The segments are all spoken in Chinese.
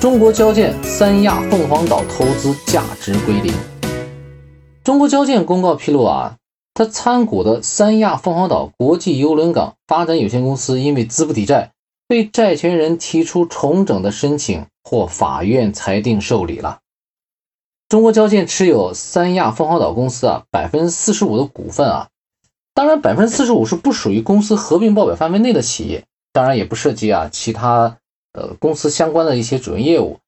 中国交建、三亚、凤凰岛投资价值归零。中国交建公告披露啊，它参股的三亚、凤凰岛国际邮轮港发展有限公司因为资不抵债，被债权人提出重整的申请获法院裁定受理了。中国交建持有三亚、凤凰岛公司啊百分之四十五的股份啊，当然百分之四十五是不属于公司合并报表范围内的企业，当然也不涉及啊其他。呃，公司相关的一些主营业务，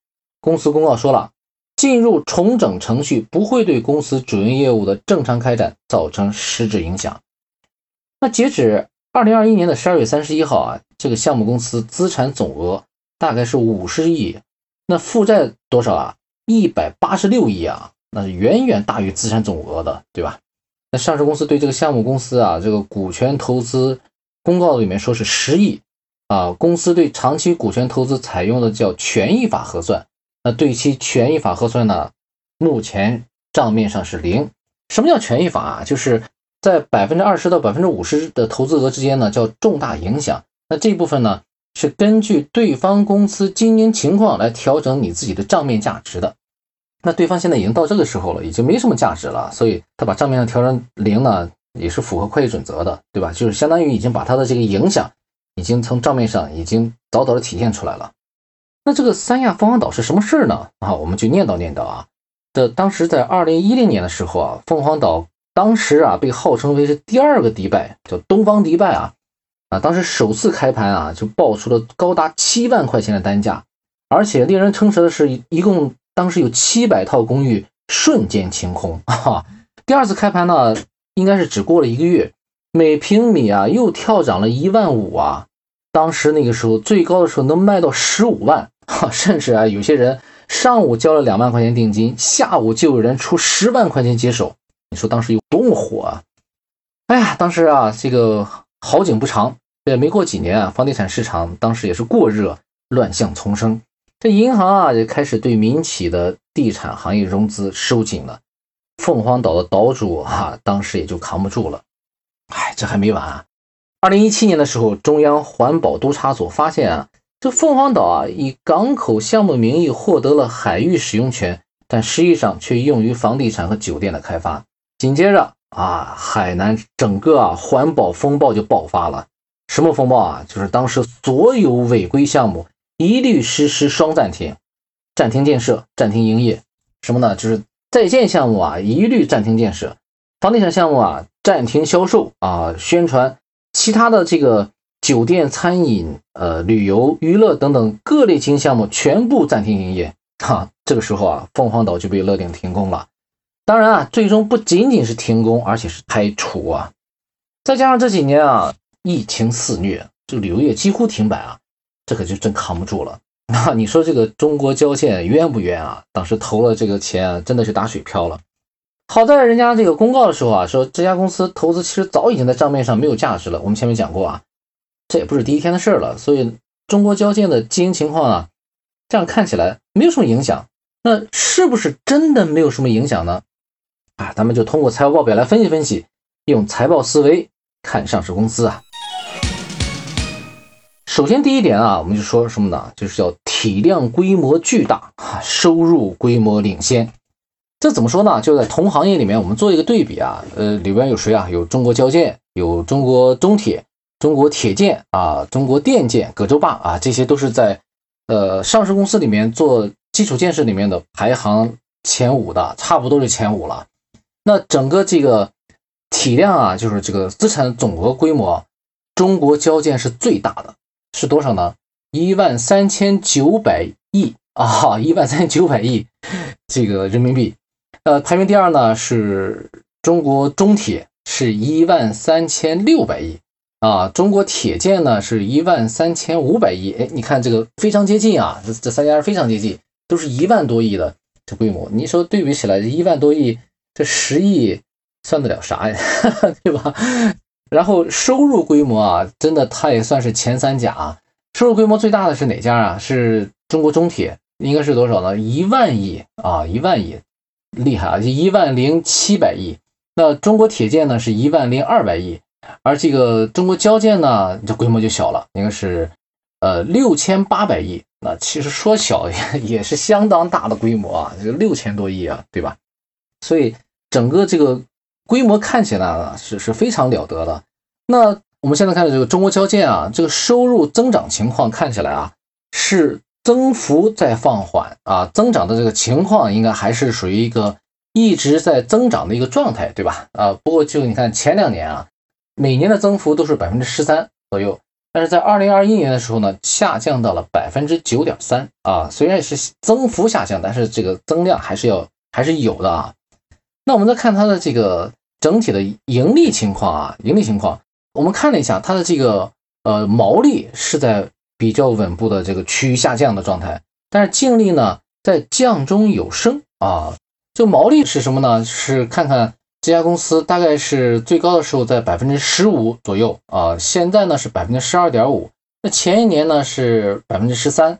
公司公告说了，进入重整程序不会对公司主营业务的正常开展造成实质影响。那截止二零二一年的十二月三十一号啊，这个项目公司资产总额大概是五十亿，那负债多少啊？一百八十六亿啊，那是远远大于资产总额的，对吧？那上市公司对这个项目公司啊，这个股权投资公告里面说是十亿。啊，公司对长期股权投资采用的叫权益法核算，那对其权益法核算呢，目前账面上是零。什么叫权益法啊？就是在百分之二十到百分之五十的投资额之间呢，叫重大影响。那这部分呢，是根据对方公司经营情况来调整你自己的账面价值的。那对方现在已经到这个时候了，已经没什么价值了，所以他把账面上调成零呢，也是符合会计准则的，对吧？就是相当于已经把他的这个影响。已经从账面上已经早早的体现出来了。那这个三亚凤凰岛是什么事儿呢？啊，我们就念叨念叨啊。这当时在二零一零年的时候啊，凤凰岛当时啊被号称为是第二个迪拜，叫东方迪拜啊。啊，当时首次开盘啊就爆出了高达七万块钱的单价，而且令人称奇的是，一共当时有七百套公寓瞬间清空啊。第二次开盘呢，应该是只过了一个月。每平米啊，又跳涨了一万五啊！当时那个时候最高的时候能卖到十五万，哈，甚至啊，有些人上午交了两万块钱定金，下午就有人出十万块钱接手。你说当时有多么火啊！哎呀，当时啊，这个好景不长，也没过几年啊，房地产市场当时也是过热，乱象丛生。这银行啊，也开始对民企的地产行业融资收紧了。凤凰岛的岛主哈，当时也就扛不住了。哎，这还没完啊！二零一七年的时候，中央环保督察所发现啊，这凤凰岛啊以港口项目名义获得了海域使用权，但实际上却用于房地产和酒店的开发。紧接着啊，海南整个啊环保风暴就爆发了。什么风暴啊？就是当时所有违规项目一律实施双暂停，暂停建设，暂停营业。什么呢？就是在建项目啊一律暂停建设，房地产项目啊。暂停销售啊，宣传其他的这个酒店、餐饮、呃旅游、娱乐等等各类经营项目全部暂停营业。哈，这个时候啊，凤凰岛就被勒令停工了。当然啊，最终不仅仅是停工，而且是开除啊。再加上这几年啊，疫情肆虐，这个旅游业几乎停摆啊，这可就真扛不住了。那你说这个中国交建冤不冤啊？当时投了这个钱，真的是打水漂了。好在人家这个公告的时候啊，说这家公司投资其实早已经在账面上没有价值了。我们前面讲过啊，这也不是第一天的事儿了。所以中国交建的经营情况啊，这样看起来没有什么影响。那是不是真的没有什么影响呢？啊，咱们就通过财务报表来分析分析，用财报思维看上市公司啊。首先第一点啊，我们就说什么呢？就是叫体量规模巨大啊，收入规模领先。这怎么说呢？就在同行业里面，我们做一个对比啊，呃，里边有谁啊？有中国交建，有中国中铁，中国铁建啊，中国电建，葛洲坝啊，这些都是在呃上市公司里面做基础建设里面的排行前五的，差不多是前五了。那整个这个体量啊，就是这个资产总额规模，中国交建是最大的，是多少呢？一万三千九百亿啊，一万三千九百亿这个人民币。呃，排名第二呢是中国中铁，是一万三千六百亿啊。中国铁建呢是一万三千五百亿。哎，你看这个非常接近啊，这这三家非常接近，都是一万多亿的这规模。你说对比起来，一万多亿，这十亿算得了啥呀？对吧？然后收入规模啊，真的它也算是前三甲。收入规模最大的是哪家啊？是中国中铁，应该是多少呢？一万亿啊，一万亿。厉害啊！就一万零七百亿，那中国铁建呢是一万零二百亿，而这个中国交建呢，这规模就小了，应该是呃六千八百亿。那其实说小也 也是相当大的规模啊，这个六千多亿啊，对吧？所以整个这个规模看起来呢是是非常了得的。那我们现在看这个中国交建啊，这个收入增长情况看起来啊是增幅在放缓啊，增长的这个情况应该还是属于一个一直在增长的一个状态，对吧？啊，不过就你看前两年啊，每年的增幅都是百分之十三左右。但是在二零二一年的时候呢，下降到了百分之九点三啊，虽然是增幅下降，但是这个增量还是要还是有的啊。那我们再看它的这个整体的盈利情况啊，盈利情况，我们看了一下它的这个呃毛利是在比较稳步的这个趋于下降的状态，但是净利呢在降中有升啊。这毛利是什么呢？是看看。这家公司大概是最高的时候在百分之十五左右啊，现在呢是百分之十二点五，那前一年呢是百分之十三，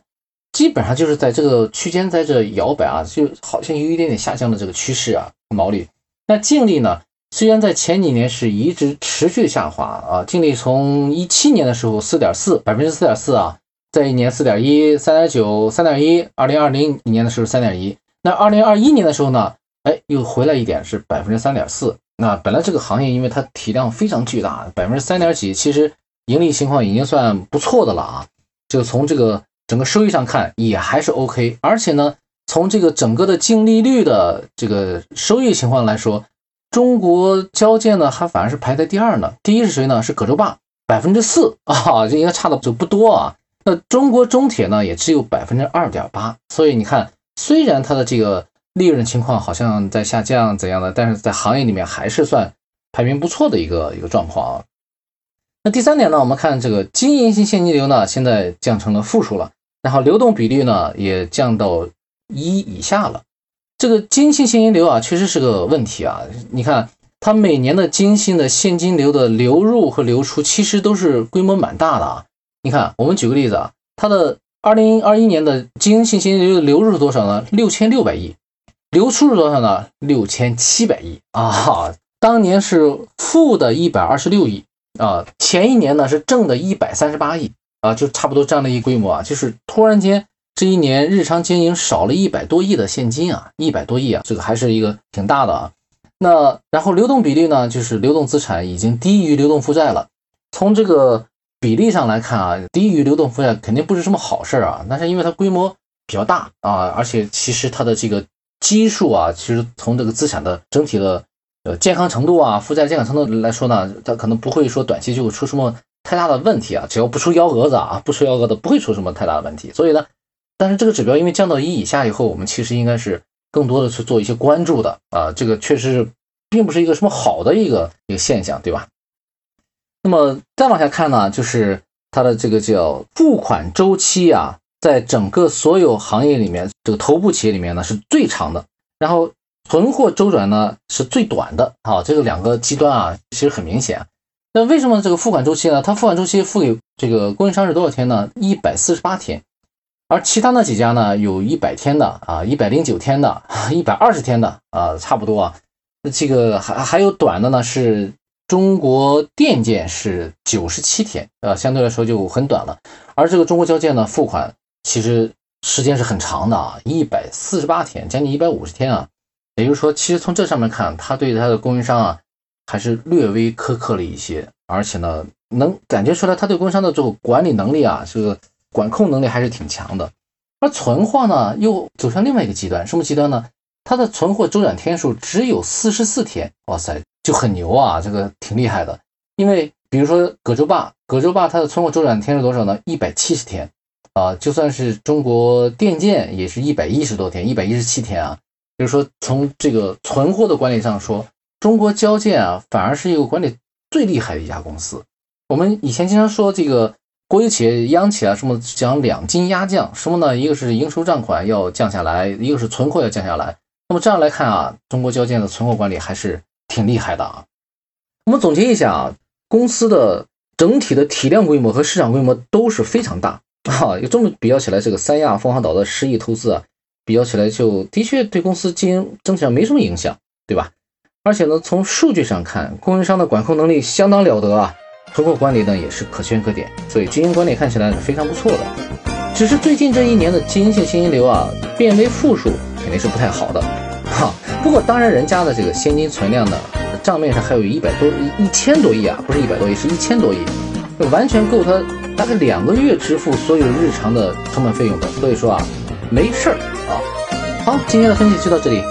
基本上就是在这个区间在这摇摆啊，就好像有一点点下降的这个趋势啊，毛利。那净利呢，虽然在前几年是一直持续下滑啊，净利从一七年的时候四点四，百分之四点四啊，在一年四点一，三点九，三点一，二零二零年的时候三点一，那二零二一年的时候呢？哎，又回来一点，是百分之三点四。那本来这个行业，因为它体量非常巨大，百分之三点几，其实盈利情况已经算不错的了啊。就从这个整个收益上看，也还是 OK。而且呢，从这个整个的净利率的这个收益情况来说，中国交建呢，还反而是排在第二呢。第一是谁呢？是葛洲坝，百分之四啊，这应该差的就不多啊。那中国中铁呢，也只有百分之二点八。所以你看，虽然它的这个。利润情况好像在下降，怎样的？但是在行业里面还是算排名不错的一个一个状况啊。那第三点呢，我们看这个经营性现金流呢，现在降成了负数了，然后流动比率呢也降到一以下了。这个经信现金流啊，确实是个问题啊。你看它每年的经信的现金流的流入和流出，其实都是规模蛮大的啊。你看，我们举个例子啊，它的二零二一年的经信现金流流入是多少呢？六千六百亿。流出是多少呢？六千七百亿啊！当年是负的一百二十六亿啊，前一年呢是正的一百三十八亿啊，就差不多这样的一规模啊，就是突然间这一年日常经营少了一百多亿的现金啊，一百多亿啊，这个还是一个挺大的啊。那然后流动比率呢，就是流动资产已经低于流动负债了。从这个比例上来看啊，低于流动负债肯定不是什么好事啊。但是因为它规模比较大啊，而且其实它的这个。基数啊，其实从这个资产的整体的呃健康程度啊，负债健康程度来说呢，它可能不会说短期就会出什么太大的问题啊，只要不出幺蛾子啊，不出幺蛾子不会出什么太大的问题。所以呢，但是这个指标因为降到一以下以后，我们其实应该是更多的去做一些关注的啊，这个确实并不是一个什么好的一个一个现象，对吧？那么再往下看呢，就是它的这个叫付款周期啊。在整个所有行业里面，这个头部企业里面呢是最长的，然后存货周转呢是最短的。好，这个两个极端啊，其实很明显。那为什么这个付款周期呢？它付款周期付给这个供应商是多少天呢？一百四十八天，而其他那几家呢，有一百天的啊，一百零九天的，一百二十天的啊，差不多啊。这个还还有短的呢，是中国电建是九十七天，呃，相对来说就很短了。而这个中国交建呢，付款。其实时间是很长的啊，一百四十八天，将近一百五十天啊。也就是说，其实从这上面看，他对他的供应商啊，还是略微苛刻了一些。而且呢，能感觉出来他对供应商的这个管理能力啊，这个管控能力还是挺强的。而存货呢，又走向另外一个极端，什么极端呢？它的存货周转天数只有四十四天，哇塞，就很牛啊，这个挺厉害的。因为比如说葛洲坝，葛洲坝它的存货周转天数多少呢？一百七十天。啊，就算是中国电建也是一百一十多天，一百一十七天啊。就是说，从这个存货的管理上说，中国交建啊，反而是一个管理最厉害的一家公司。我们以前经常说这个国有企业、央企啊，什么讲两斤压降，什么呢？一个是应收账款要降下来，一个是存货要降下来。那么这样来看啊，中国交建的存货管理还是挺厉害的啊。我们总结一下啊，公司的整体的体量规模和市场规模都是非常大。啊，这么比较起来，这个三亚凤凰岛的十亿投资啊，比较起来就的确对公司经营整体上没什么影响，对吧？而且呢，从数据上看，供应商的管控能力相当了得啊，突破管理呢也是可圈可点，所以经营管理看起来是非常不错的。只是最近这一年的金信现金流啊变为负数，肯定是不太好的。哈，不过当然人家的这个现金存量呢，账面上还有一百多一千多亿啊，不是一百多亿，是一千多亿，完全够他大概两个月支付所有日常的成本费用的。所以说啊，没事儿啊。好，今天的分析就到这里。